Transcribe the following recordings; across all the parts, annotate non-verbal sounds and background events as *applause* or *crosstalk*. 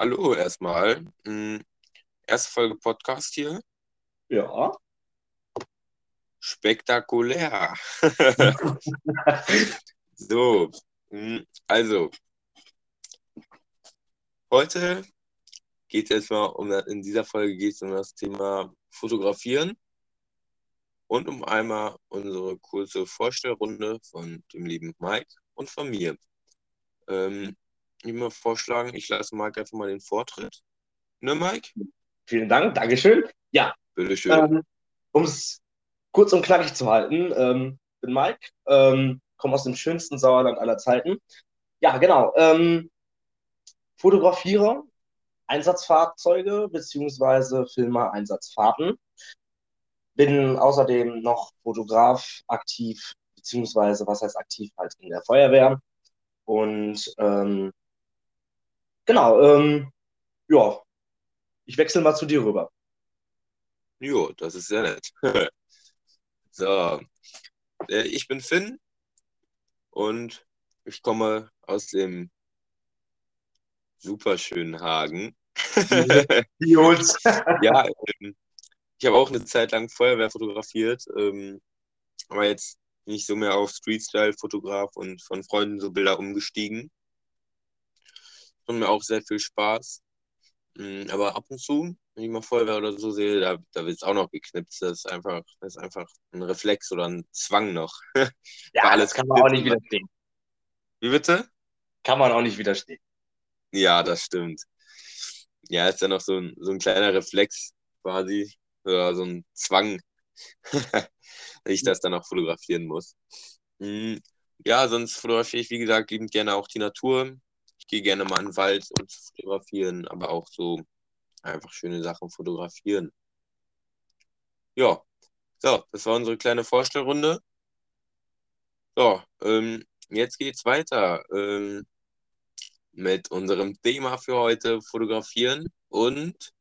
Hallo erstmal. Hm, Erste Folge Podcast hier. Ja. Spektakulär. *laughs* So, hm, also, heute geht es erstmal um, in dieser Folge geht es um das Thema Fotografieren und um einmal unsere kurze Vorstellrunde von dem lieben Mike und von mir. Ähm, ich würde vorschlagen, ich lasse Mike einfach mal den Vortritt. Ne, Mike? Vielen Dank, Dankeschön. Ja, Bitteschön. ähm, um es kurz und knackig zu halten, ähm, bin Mike, ähm, komme aus dem schönsten Sauerland aller Zeiten. Ja, genau. Ähm, fotografiere Einsatzfahrzeuge beziehungsweise filme Einsatzfahrten. Bin außerdem noch Fotograf aktiv, beziehungsweise was heißt aktiv halt in der Feuerwehr. Und ähm, genau, ähm, ja, ich wechsle mal zu dir rüber. Jo, das ist sehr nett. *laughs* So, äh, ich bin Finn und ich komme aus dem superschönen Hagen. Jungs. *laughs* Ja, ähm, ich habe auch eine Zeit lang Feuerwehr fotografiert, ähm, aber jetzt bin ich so mehr auf Street-Style-Fotograf und von Freunden so Bilder umgestiegen. Mir auch sehr viel Spaß. Mm, Aber ab und zu, wenn ich mal Feuerwehr oder so sehe, da, da wird es auch noch geknipst. Das ist einfach, das ist einfach ein Reflex oder ein Zwang noch. *laughs* Ja, das kann man auch nicht widerstehen. Wie bitte? Kann man auch nicht widerstehen. Ja, das stimmt. Ja, ist ja noch so ein, so ein kleiner Reflex quasi, oder so ein Zwang, *laughs* dass ich das dann auch fotografieren muss. Mm, Ja, sonst fotografiere ich, wie gesagt, liebend gerne auch die Natur. Gehe gerne mal in den Wald, zu fotografieren, aber auch so einfach schöne Sachen fotografieren. Ja, so, das war unsere kleine Vorstellrunde. So, ähm, jetzt geht's weiter ähm, mit unserem Thema für heute, Fotografieren und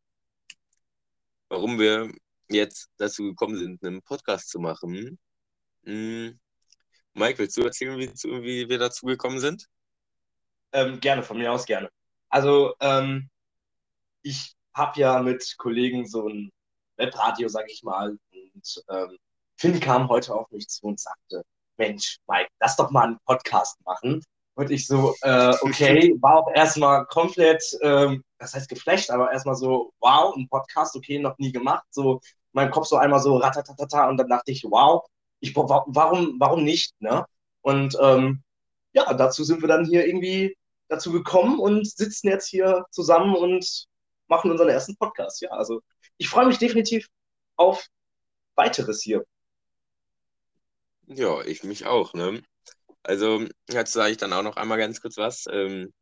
warum wir jetzt dazu gekommen sind, einen Podcast zu machen. Hm, Mike, willst du erzählen, wie, wie wir dazu gekommen sind? Ähm, gerne, von mir aus gerne. Also, ähm, ich habe ja mit Kollegen so ein Webradio, sag ich mal, und ähm, Finn kam heute auf mich zu und sagte, Mensch, Mike, lass doch mal einen Podcast machen. Und ich so, äh, okay, *laughs* war auch erstmal komplett, ähm, das heißt geflasht, aber erstmal so, wow, ein Podcast, okay, noch nie gemacht. So, mein Kopf so einmal so ratatatata und dann dachte ich, wow, ich, wa- warum, warum nicht, ne? Und ähm, ja, dazu sind wir dann hier irgendwie dazu gekommen und sitzen jetzt hier zusammen und machen unseren ersten Podcast. Ja, also ich freue mich definitiv auf weiteres hier. Ja, ich mich auch, ne? Also, jetzt sage ich dann auch noch einmal ganz kurz was, ähm,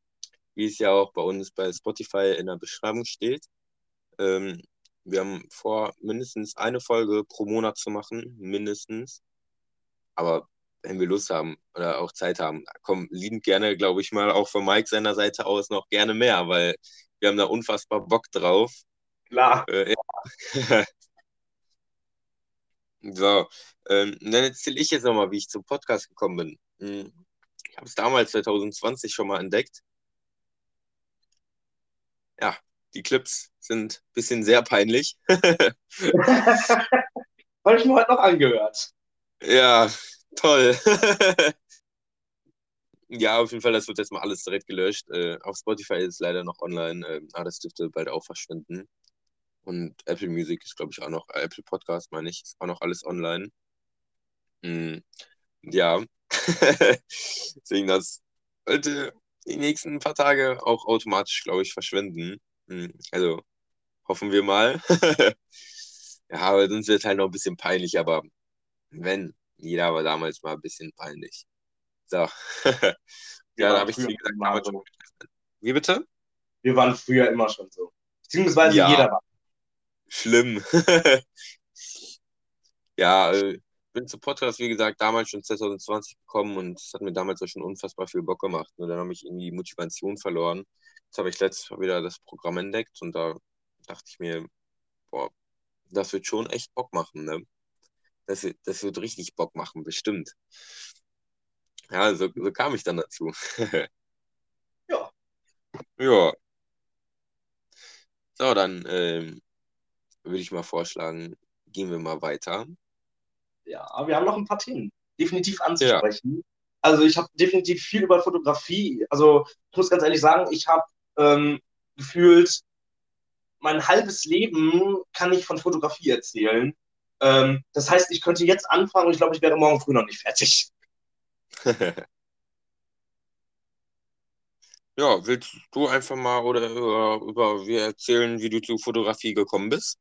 wie es ja auch bei uns bei Spotify in der Beschreibung steht. Ähm, wir haben vor, mindestens eine Folge pro Monat zu machen, mindestens. Aber wenn wir Lust haben oder auch Zeit haben, kommen liebend gerne, glaube ich mal, auch von Mike seiner Seite aus noch gerne mehr, weil wir haben da unfassbar Bock drauf. Klar. Äh, ja. *laughs* So, ähm, dann erzähle ich jetzt nochmal, wie ich zum Podcast gekommen bin. Hm, Ich habe es damals 2020 schon mal entdeckt. Ja, die Clips sind ein bisschen sehr peinlich. *laughs* *laughs* Habe ich mir heute noch angehört. Ja, toll. *laughs* Ja, auf jeden Fall, das wird jetzt mal alles direkt gelöscht. Äh, auf Spotify ist es leider noch online, äh, aber das dürfte bald auch verschwinden. Und Apple Music ist, glaube ich, auch noch, äh, Apple Podcast meine ich, ist auch noch alles online. Hm, ja. *laughs* Deswegen, das sollte die nächsten paar Tage auch automatisch, glaube ich, verschwinden. Hm, also hoffen wir mal. *laughs* Ja, aber sonst wird es halt noch ein bisschen peinlich, aber wenn, jeder war damals mal ein bisschen peinlich. So. *laughs* Ja, da habe ich, gesagt, damals so. schon. Wie bitte? Wir waren früher immer schon so. Beziehungsweise Ja. jeder war. Schlimm. *laughs* Ja, äh, bin zu Podcast, wie gesagt, damals schon 2020 gekommen und es hat mir damals auch schon unfassbar viel Bock gemacht. Nur dann habe ich irgendwie die Motivation verloren. Jetzt habe ich letztes Mal wieder das Programm entdeckt und da dachte ich mir, boah, das wird schon echt Bock machen, ne? Das, wird- das wird richtig Bock machen, bestimmt. Ja, so, so kam ich dann dazu. *laughs* Ja. Ja. So, dann ähm, würde ich mal vorschlagen, gehen wir mal weiter. Ja, wir haben noch ein paar Themen definitiv anzusprechen. Ja. Also ich habe definitiv viel über Fotografie. Also ich muss ganz ehrlich sagen, ich habe ähm, gefühlt mein halbes Leben kann ich von Fotografie erzählen. Ähm, das heißt, ich könnte jetzt anfangen und ich glaube, ich wäre morgen früh noch nicht fertig. *laughs* ja, willst du einfach mal oder über, über wir erzählen, wie du zur Fotografie gekommen bist?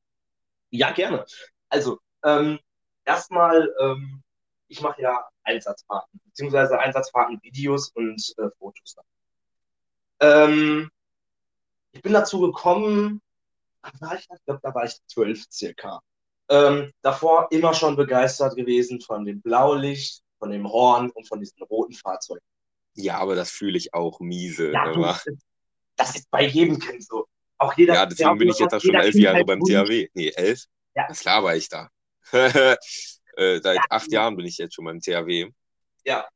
Ja, gerne. Also, ähm, erstmal, ähm, ich mache ja Einsatzfahrten, beziehungsweise Einsatzfahrten-Videos und äh, Fotos. Ähm, ich bin dazu gekommen, war ich, ich glaube, da war ich zwölf circa. Ähm, davor immer schon begeistert gewesen von dem Blaulicht, von dem Horn und von diesen roten Fahrzeugen. Ja, aber das fühle ich auch miese. Ja, du, das ist bei jedem Kind so. Auch jeder, ja, deswegen bin ich jetzt auch schon elf Jahre beim THW. Nee, elf? Ja. Was laber ich da? *laughs* äh, seit ja. acht Jahren bin ich jetzt schon beim THW. Ja.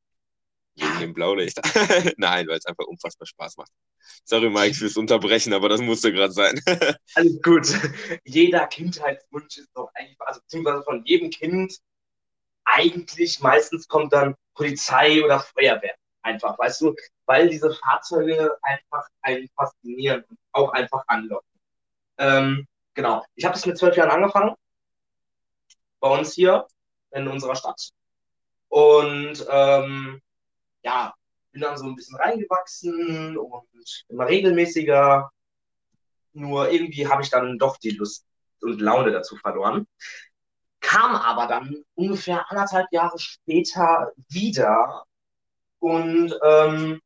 Wegen dem Blaulicht. *laughs* Nein, weil es einfach unfassbar Spaß macht. Sorry, Mike, fürs Unterbrechen, aber das musste gerade sein. *laughs* Alles gut. Jeder Kindheitswunsch ist doch eigentlich, also beziehungsweise von jedem Kind, eigentlich meistens kommt dann Polizei oder Feuerwehr. Einfach, weißt du, weil diese Fahrzeuge einfach einen faszinieren und auch einfach anlocken. Ähm, genau. Ich habe das mit zwölf Jahren angefangen. Bei uns hier in unserer Stadt. Und ähm, ja, bin dann so ein bisschen reingewachsen und immer regelmäßiger. Nur irgendwie habe ich dann doch die Lust und Laune dazu verloren. Kam aber dann ungefähr anderthalb Jahre später wieder und ähm,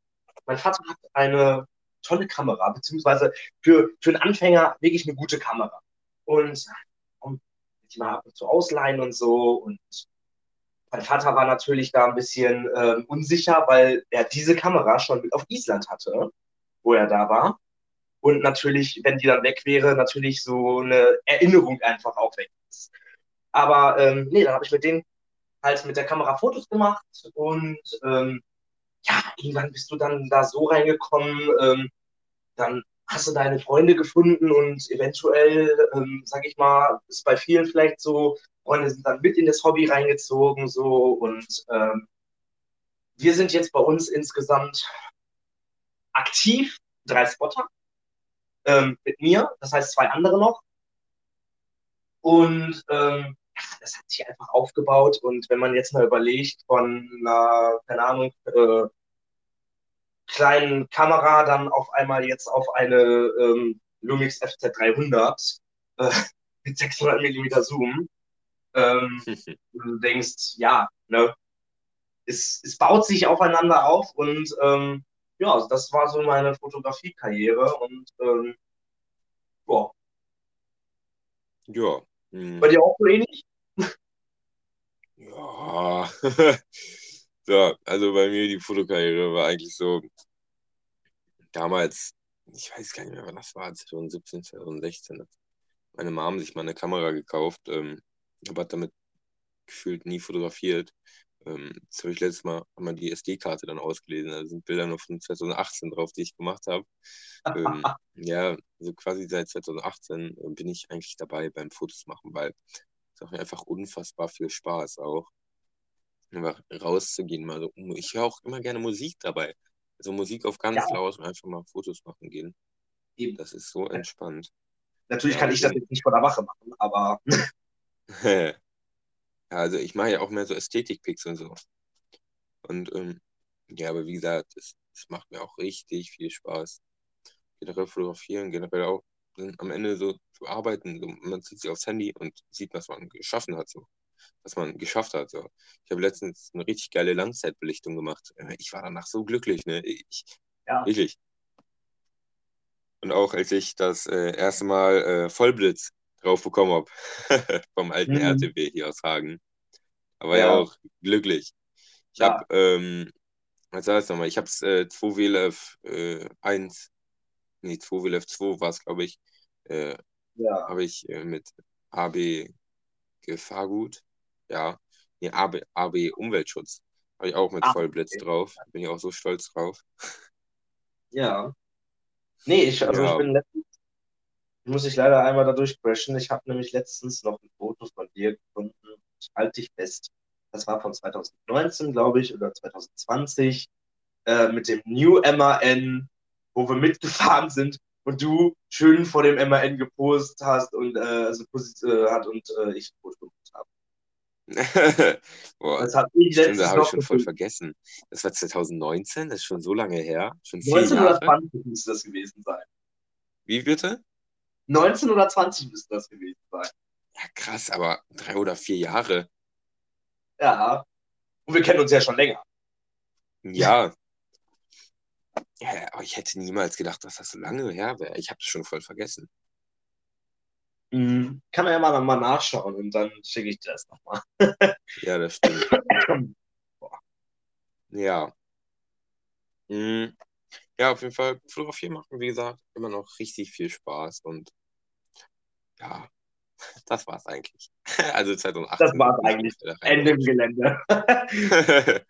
mein Vater hat eine tolle Kamera, beziehungsweise für, für einen Anfänger wirklich eine gute Kamera. Und um, die mal und zu ausleihen und so und mein Vater war natürlich da ein bisschen äh, unsicher, weil er diese Kamera schon mit auf Island hatte, wo er da war. Und natürlich, wenn die dann weg wäre, natürlich so eine Erinnerung einfach auch weg ist. Aber ähm, nee, dann habe ich mit denen halt mit der Kamera Fotos gemacht und ähm, ja, irgendwann bist du dann da so reingekommen, ähm, dann hast du deine Freunde gefunden und eventuell, ähm, sag ich mal, ist bei vielen vielleicht so, Freunde sind dann mit in das Hobby reingezogen, so und ähm, wir sind jetzt bei uns insgesamt aktiv, drei Spotter ähm, mit mir, das heißt zwei andere noch. Und ähm, das hat sich einfach aufgebaut. Und wenn man jetzt mal überlegt, von einer, keine Ahnung, äh, kleinen Kamera dann auf einmal jetzt auf eine ähm, Lumix FZ300 äh, *laughs* mit 600 mm Zoom, ähm, *laughs* du denkst, ja, ne, es, es baut sich aufeinander auf und ähm, ja, also das war so meine Fotografiekarriere und ähm, ja. Ja. Hm. Bei dir auch so ähnlich? Ja. *laughs* so, also bei mir die Fotokarriere war eigentlich so damals, ich weiß gar nicht mehr, wann das war, 2017, 2016. Meine Mom sich mal eine Kamera gekauft. Ähm, aber damit gefühlt nie fotografiert. Ähm, das habe ich letztes Mal einmal die SD-Karte dann ausgelesen. Da sind Bilder nur von 2018 drauf, die ich gemacht habe. ähm, *laughs* ja, so quasi seit 2018 äh, bin ich eigentlich dabei beim Fotos machen, weil es macht mir einfach unfassbar viel Spaß auch. Einfach rauszugehen. Mal so. Ich höre auch immer gerne Musik dabei. Also Musik auf ganz ja. laut und einfach mal Fotos machen gehen. Eben. Das ist so entspannt. Natürlich ja, kann ich das jetzt nicht vor der Wache machen, aber *laughs* *laughs* also ich mache ja auch mehr so Ästhetik-Picks und so. Und ähm, ja, aber wie gesagt, es, es macht mir auch richtig viel Spaß. Generell fotografieren, generell auch am Ende so zu arbeiten. So, man zieht sich aufs Handy und sieht, was man geschaffen hat, so. Was man geschafft hat. So. Ich habe letztens eine richtig geile Langzeitbelichtung gemacht. Äh, ich war danach so glücklich, ne? Ich, ja. Wirklich. Und auch als ich das äh, erste Mal äh, Vollblitz drauf bekommen habe. *laughs* Vom alten mhm. RTW hier aus Hagen. Aber ja, ja auch glücklich. Ich ja. habe, ähm, was heißt nochmal, ich habe es äh, 2 WLF äh, 1, nee, 2 WLF 2 war es, glaube ich, äh, ja. habe ich äh, mit AB Gefahrgut, ja, nee, AB, AB Umweltschutz, habe ich auch mit Ach, Vollblitz okay. drauf. Bin ich auch so stolz drauf. Ja. Nee, ich, also ja. ich bin letztens muss ich leider einmal da durchbrechen. Ich habe nämlich letztens noch ein Foto von dir gefunden. Halt dich fest. Das war von 2019, glaube ich, oder 2020 äh, mit dem New MAN, wo wir mitgefahren sind und du schön vor dem MAN gepostet hast und äh, also äh, hat und äh, ich Foto gemacht habe. *laughs* Boah, das habe ich, stimmt, da hab ich schon voll vergessen. Das war 2019, das ist schon so lange her. Schon 1920 müsste das gewesen sein. Wie bitte? 19 oder 20 müsste das gewesen sein. Ja, krass, aber drei oder vier Jahre. Ja. Und wir kennen uns ja schon länger. Ja. ja aber ich hätte niemals gedacht, dass das so lange her wäre. Ich habe es schon voll vergessen. Mhm. Kann man ja mal, mal nachschauen und dann schicke ich dir das nochmal. *laughs* ja, das stimmt. *clears throat* ja. Mhm. Ja, auf jeden Fall, Fotografieren macht, wie gesagt, immer noch richtig viel Spaß und ja, *laughs* das war's eigentlich. *laughs* Also 2018. Das war's eigentlich. Ende im Gelände. *laughs*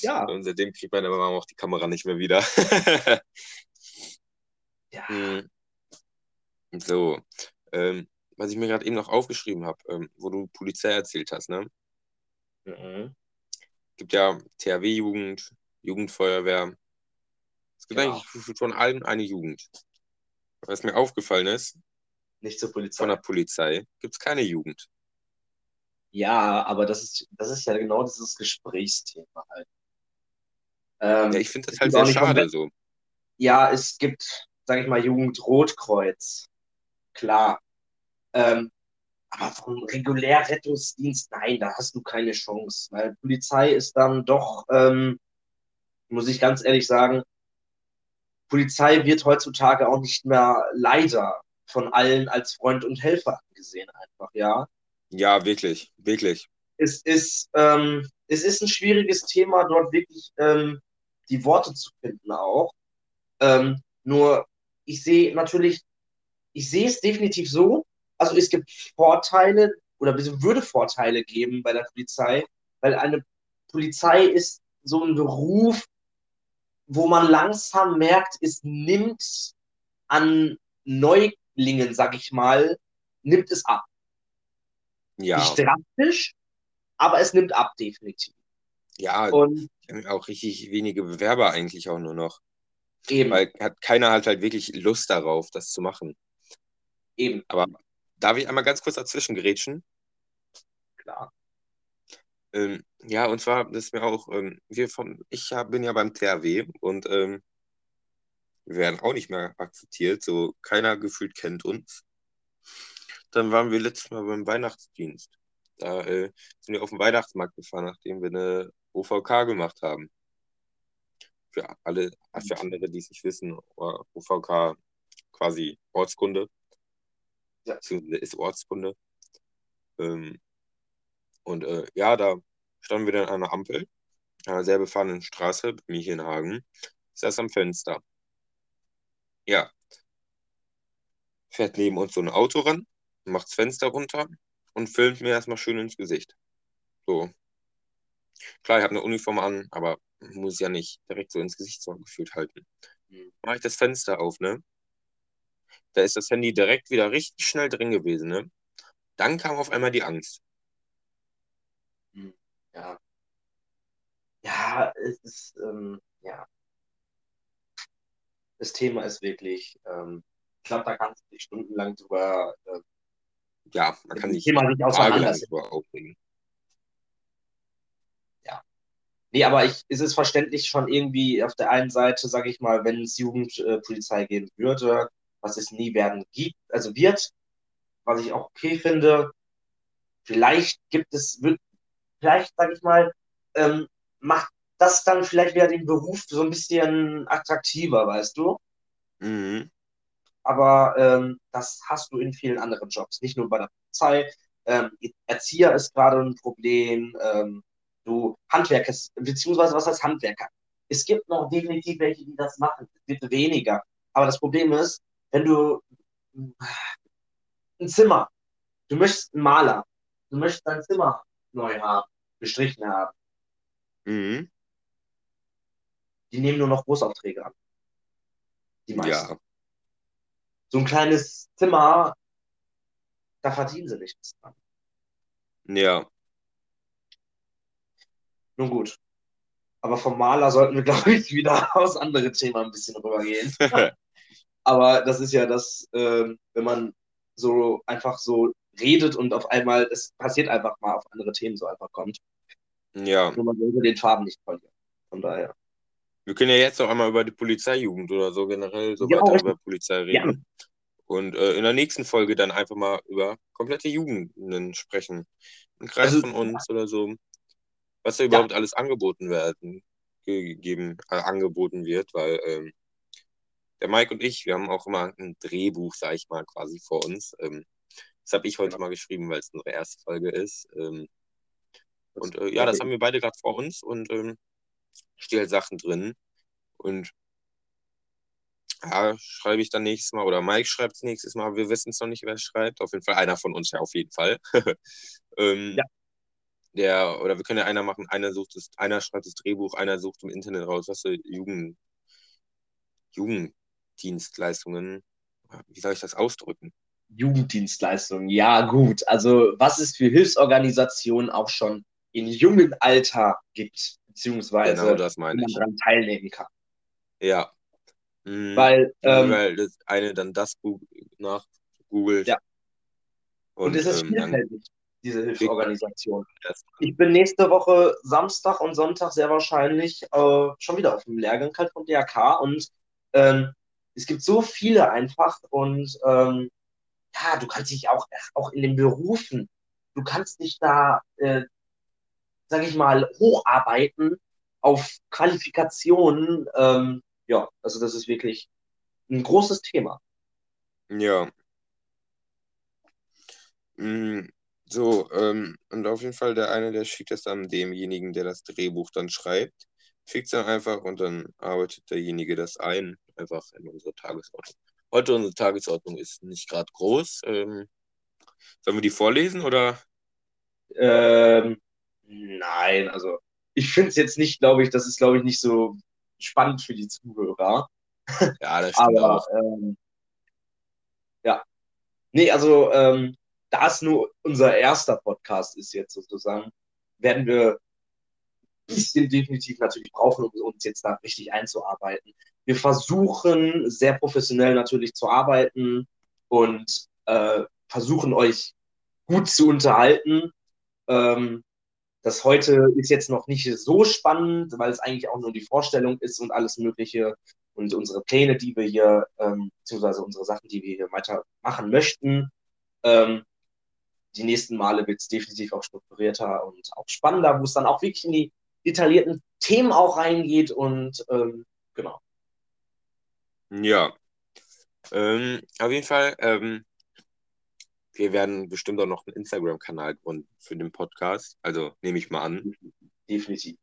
ja. Und seitdem kriegt man aber auch die Kamera nicht mehr wieder. ja. Mhm. So, ähm, was ich mir gerade eben noch aufgeschrieben habe, ähm, wo du Polizei erzählt hast, ne? Mhm. Gibt ja THW-Jugend, Jugendfeuerwehr. Es gibt ja. eigentlich von allen eine Jugend. Was mir aufgefallen ist, nicht zur Polizei. Von der Polizei gibt es keine Jugend. Ja, aber das ist, das ist ja genau dieses Gesprächsthema halt. Ähm, ja, ich finde das halt sehr schade so. Ja, es gibt, sage ich mal, Jugend Rotkreuz. Klar. Ähm, aber vom Regulärrettungsdienst, nein, da hast du keine Chance. Weil Polizei ist dann doch, ähm, muss ich ganz ehrlich sagen, Polizei wird heutzutage auch nicht mehr leider von allen als Freund und Helfer angesehen, einfach, ja. Ja, wirklich, wirklich. Es ist, ähm, es ist ein schwieriges Thema, dort wirklich ähm, die Worte zu finden auch. Ähm, nur, ich sehe natürlich, ich sehe es definitiv so, also es gibt Vorteile oder würde Vorteile geben bei der Polizei, weil eine Polizei ist so ein Beruf, wo man langsam merkt, es nimmt an Neuglingen, sag ich mal, nimmt es ab. Ja. Nicht drastisch, aber es nimmt ab, definitiv. Ja, und auch richtig wenige Bewerber eigentlich auch nur noch. Eben. Weil hat, keiner hat halt wirklich Lust darauf, das zu machen. Eben. Aber darf ich einmal ganz kurz dazwischen gerätschen? Klar. Ähm, ja, und zwar, das ist mir auch, ähm, wir vom, ich hab, bin ja beim THW und ähm, wir werden auch nicht mehr akzeptiert, so keiner gefühlt kennt uns. Dann waren wir letztes Mal beim Weihnachtsdienst. Da äh, sind wir auf den Weihnachtsmarkt gefahren, nachdem wir eine OVK gemacht haben. Für alle, für andere, die es nicht wissen, OVK quasi Ortskunde. Ja. Ist Ortskunde. Ähm, und äh, ja, da standen wir dann an einer Ampel, an einer sehr befahrenen Straße bei mir hier in Hagen. Ich saß am Fenster. Ja. Fährt neben uns so ein Auto ran, macht das Fenster runter und filmt mir erstmal schön ins Gesicht. So. Klar, ich habe eine Uniform an, aber muss ja nicht direkt so ins Gesicht so gefühlt halten. Mhm. Mache ich das Fenster auf, ne? Da ist das Handy direkt wieder richtig schnell drin gewesen, ne? Dann kam auf einmal die Angst. Ja. Ja, es ist, ähm, ja. Das Thema ist wirklich, ähm, ich glaube, da kannst du dich stundenlang drüber. Äh, ja, man kann sich Thema nicht auseinandersetzen. aufregen. Ja. Nee, aber ich, es ist verständlich schon irgendwie auf der einen Seite, sage ich mal, wenn es Jugendpolizei äh, geben würde, was es nie werden gibt, also wird, was ich auch okay finde. Vielleicht gibt es, wird vielleicht, sag ich mal, ähm, macht das dann vielleicht wieder den Beruf so ein bisschen attraktiver, weißt du? Mhm. Aber ähm, das hast du in vielen anderen Jobs, nicht nur bei der Polizei. Ähm, Erzieher ist gerade ein Problem. Ähm, du Handwerker, beziehungsweise was heißt Handwerker? Es gibt noch definitiv welche, die das machen. Es wird weniger. Aber das Problem ist, wenn du ein Zimmer, du möchtest einen Maler, du möchtest dein Zimmer neu haben gestrichen haben. Mhm. Die nehmen nur noch Großaufträge an. Die meisten. Ja. so ein kleines Zimmer, da verdienen sie nichts dran. Ja. Nun gut. Aber vom Maler sollten wir, *laughs* glaube ich, wieder aus andere Thema ein bisschen rübergehen. *laughs* Aber das ist ja das, äh, wenn man so einfach so redet und auf einmal, es passiert einfach mal auf andere Themen so einfach kommt. Ja. Nur man sollte den Farben nicht verlieren. Von daher. Wir können ja jetzt auch einmal über die Polizeijugend oder so generell so Ja, weiter über Polizei reden. Und äh, in der nächsten Folge dann einfach mal über komplette Jugenden sprechen. Ein Kreis Also, von uns oder so. Was da überhaupt alles angeboten werden, gegeben, äh, angeboten wird, weil ähm, der Mike und ich, wir haben auch immer ein Drehbuch, sag ich mal, quasi vor uns. Ähm, das habe ich heute Genau. mal geschrieben, weil es unsere erste Folge ist. Ähm, und äh, ja, das haben wir beide gerade vor uns und ähm, stehen halt Sachen drin. Und ja, schreibe ich dann nächstes Mal oder Mike schreibt es nächstes Mal. Wir wissen es noch nicht, wer es schreibt. Auf jeden Fall einer von uns ja auf jeden Fall. *laughs* ähm, Ja. Der, oder wir können ja einer machen, einer sucht das, einer schreibt das Drehbuch, einer sucht im Internet raus, was für Jugend, Jugenddienstleistungen, wie soll ich das ausdrücken? Jugenddienstleistungen, ja gut. Also was es für Hilfsorganisationen auch schon in jungem Alter gibt, beziehungsweise Genau das man daran teilnehmen kann. Ja. Mhm. Weil, ähm, weil das eine dann das nach googelt. Ja. und, es ist ähm, vielfältig, diese Hilfsorganisation. Ich bin nächste Woche Samstag und Sonntag sehr wahrscheinlich äh, schon wieder auf dem Lehrgang halt vom DRK und ähm, es gibt so viele einfach und ähm, ja, du kannst dich auch, auch in den Berufen, du kannst dich da, äh, sag ich mal, hocharbeiten auf Qualifikationen. Ähm, ja, also das ist wirklich ein großes Thema. Ja. Mm, So, ähm, und auf jeden Fall der eine, der schickt das dann demjenigen, der das Drehbuch dann schreibt, schickt es dann einfach und dann arbeitet derjenige das ein, einfach in unsere Tagesordnung. Heute unsere Tagesordnung ist nicht gerade groß. Ähm, sollen wir die vorlesen oder? Ähm, nein, also ich finde es jetzt nicht, glaube ich, das ist, glaube ich, nicht so spannend für die Zuhörer. Ja, das stimmt Aber auch. ähm, ja. Nee, also ähm, da es nur unser erster Podcast ist jetzt sozusagen, werden wir ein bisschen definitiv natürlich brauchen, um uns jetzt da richtig einzuarbeiten. Wir versuchen sehr professionell natürlich zu arbeiten und äh, versuchen euch gut zu unterhalten. Ähm, das heute ist jetzt noch nicht so spannend, weil es eigentlich auch nur die Vorstellung ist und alles Mögliche und unsere Pläne, die wir hier, ähm, beziehungsweise unsere Sachen, die wir hier weitermachen möchten. Ähm, die nächsten Male wird es definitiv auch strukturierter und auch spannender, wo es dann auch wirklich in die detaillierten Themen auch reingeht und ähm, genau. Ja. Ähm, auf jeden Fall, ähm, wir werden bestimmt auch noch einen Instagram-Kanal gründen für den Podcast. Also nehme ich mal an. Definitiv.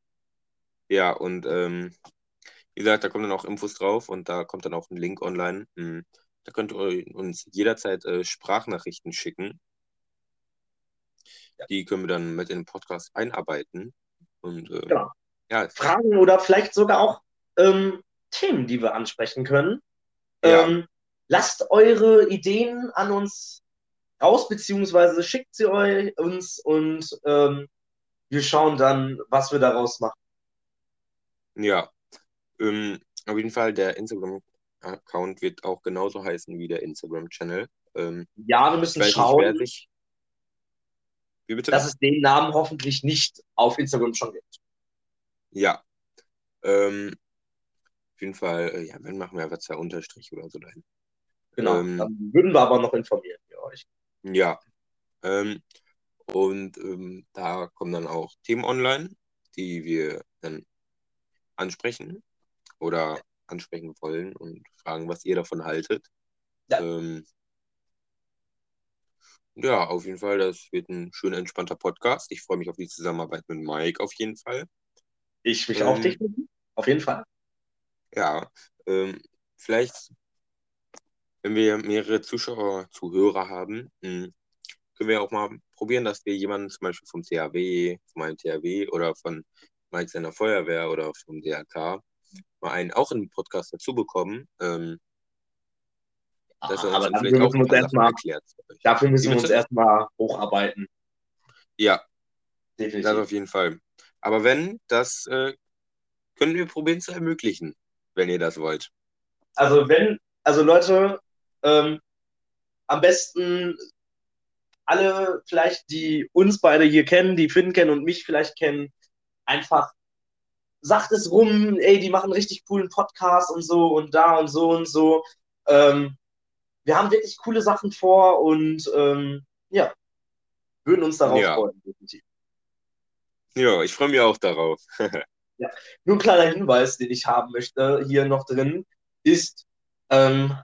Ja, und ähm, wie gesagt, da kommen dann auch Infos drauf und da kommt dann auch ein Link online. Hm. Da könnt ihr uns jederzeit äh, Sprachnachrichten schicken. Ja. Die können wir dann mit in den Podcast einarbeiten. Und ähm, Genau. ja, Fragen oder vielleicht sogar auch ähm, Themen, die wir ansprechen können. Ja. Ähm, lasst eure Ideen an uns raus, beziehungsweise schickt sie eu uns und ähm, wir schauen dann, was wir daraus machen. ja. Ähm, auf jeden Fall, der Instagram-Account wird auch genauso heißen wie der Instagram-Channel. Ähm, Ja, wir müssen nicht, schauen, bitte? dass es den Namen hoffentlich nicht auf Instagram schon gibt. Ja. Ähm, auf jeden Fall, äh, ja, wenn machen wir einfach zwei Unterstrich oder so dahin. Genau. Ähm, dann würden wir aber noch informieren für euch. Ja. Ähm, und ähm, da kommen dann auch Themen online, die wir dann ansprechen oder ansprechen wollen und fragen, was ihr davon haltet. Ja. Ähm, ja, auf jeden Fall, das wird ein schön entspannter Podcast. Ich freue mich auf die Zusammenarbeit mit Mike auf jeden Fall. Ich mich auch Ähm, definitiv. Auf jeden Fall. Ja, ähm, vielleicht, wenn wir mehrere Zuschauer, Zuhörer haben, mh, können wir auch mal probieren, dass wir jemanden zum Beispiel vom THW, von meinem THW oder von Mike seiner Feuerwehr oder vom DRK mal einen auch in den Podcast dazu bekommen. Ähm, Dass er Aber auch müssen wir uns erstmal-. Dafür müssen wir uns erstmal hocharbeiten. Ja, Definitiv. das auf jeden Fall. Aber wenn, das äh, können wir probieren zu ermöglichen, wenn ihr das wollt. Also wenn, also Leute, ähm, am besten alle vielleicht, die uns beide hier kennen, die Finn kennen und mich vielleicht kennen, einfach sagt es rum, ey, die machen richtig coolen Podcast und so und da und so und so. Ähm, wir haben wirklich coole Sachen vor und ähm, ja, würden uns darauf Ja. freuen. Definitiv. Ja, ich freue mich auch darauf. *laughs* Nur ein kleiner Hinweis, den ich haben möchte hier noch drin, ist ähm,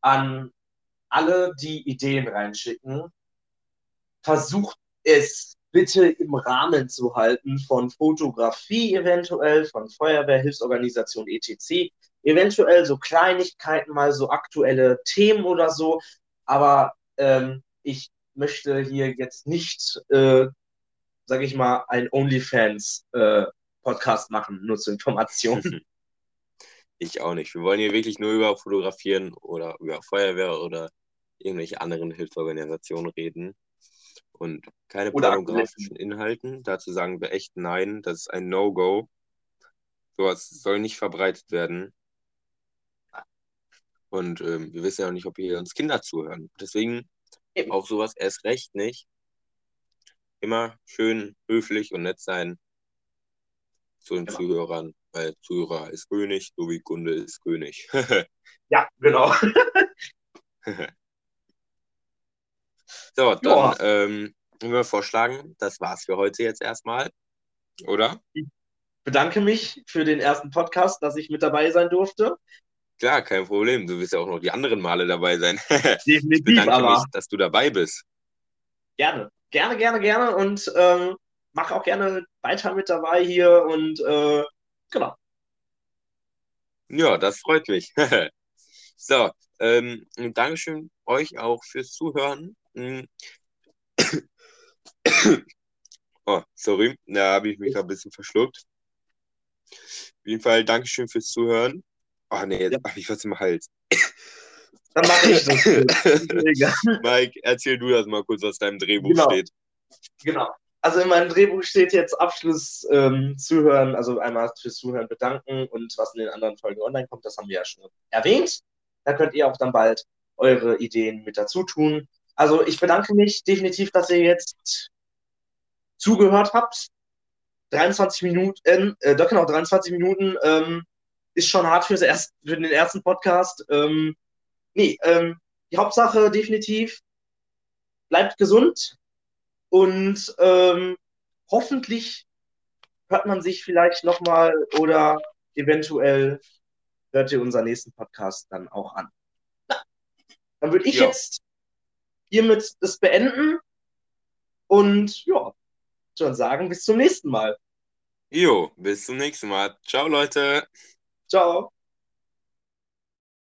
an alle, die Ideen reinschicken, versucht es bitte im Rahmen zu halten von Fotografie eventuell, von Feuerwehr, Hilfsorganisation etc. Eventuell so Kleinigkeiten, mal so aktuelle Themen oder so. Aber ähm, ich möchte hier jetzt nicht, äh, sage ich mal, ein OnlyFans-Podcast machen, nur zur Information. *laughs* Ich auch nicht. Wir wollen hier wirklich nur über Fotografieren oder über Feuerwehr oder irgendwelche anderen Hilfsorganisationen reden. Und keine Oder pornografischen Inhalten. Dazu sagen wir echt nein. Das ist ein No-Go. Sowas soll nicht verbreitet werden. Und ähm, wir wissen ja auch nicht, ob hier uns Kinder zuhören. Deswegen Eben. auch sowas erst recht nicht. Immer schön höflich und nett sein zu den Genau. Zuhörern, weil Zuhörer ist König, so wie Kunde ist König. Ja, genau. *laughs* so, dann ähm, würden wir vorschlagen, das war's für heute jetzt erstmal, oder? Bedanke mich für den ersten Podcast, dass ich mit dabei sein durfte. Klar, kein Problem. Du wirst ja auch noch die anderen Male dabei sein. *laughs* ich Definitiv, bedanke aber mich, dass du dabei bist. gerne. Gerne, gerne, gerne. Und ähm, mach auch gerne weiter mit dabei hier. Und äh, genau. Ja, das freut mich. *laughs* so, ähm, Dankeschön euch auch fürs Zuhören. Mm. *coughs* Oh, sorry, da habe ich mich ein bisschen verschluckt. Auf jeden Fall Dankeschön fürs Zuhören. Oh nee, jetzt Ja. habe ich was im Hals. *coughs* Dann mache ich das. *coughs* Mike, erzähl du das mal kurz, was da im Drehbuch Genau. steht. Genau. Also in meinem Drehbuch steht jetzt Abschluss ähm, zuhören, also einmal fürs Zuhören bedanken und was in den anderen Folgen online kommt, das haben wir ja schon erwähnt. Da könnt ihr auch dann bald eure Ideen mit dazu tun. Also ich bedanke mich definitiv, dass ihr jetzt zugehört habt. 23 Minuten, äh, doch genau, 23 Minuten ähm, ist schon hart fürs erst, für den ersten Podcast. Ähm, nee, ähm, die Hauptsache definitiv, bleibt gesund, und ähm, hoffentlich hört man sich vielleicht nochmal oder eventuell hört ihr unseren nächsten Podcast dann auch an. Dann würde ich Ja. jetzt hiermit das beenden und ja, schon sagen, bis zum nächsten Mal. Jo, bis zum nächsten Mal. Ciao, Leute. Ciao.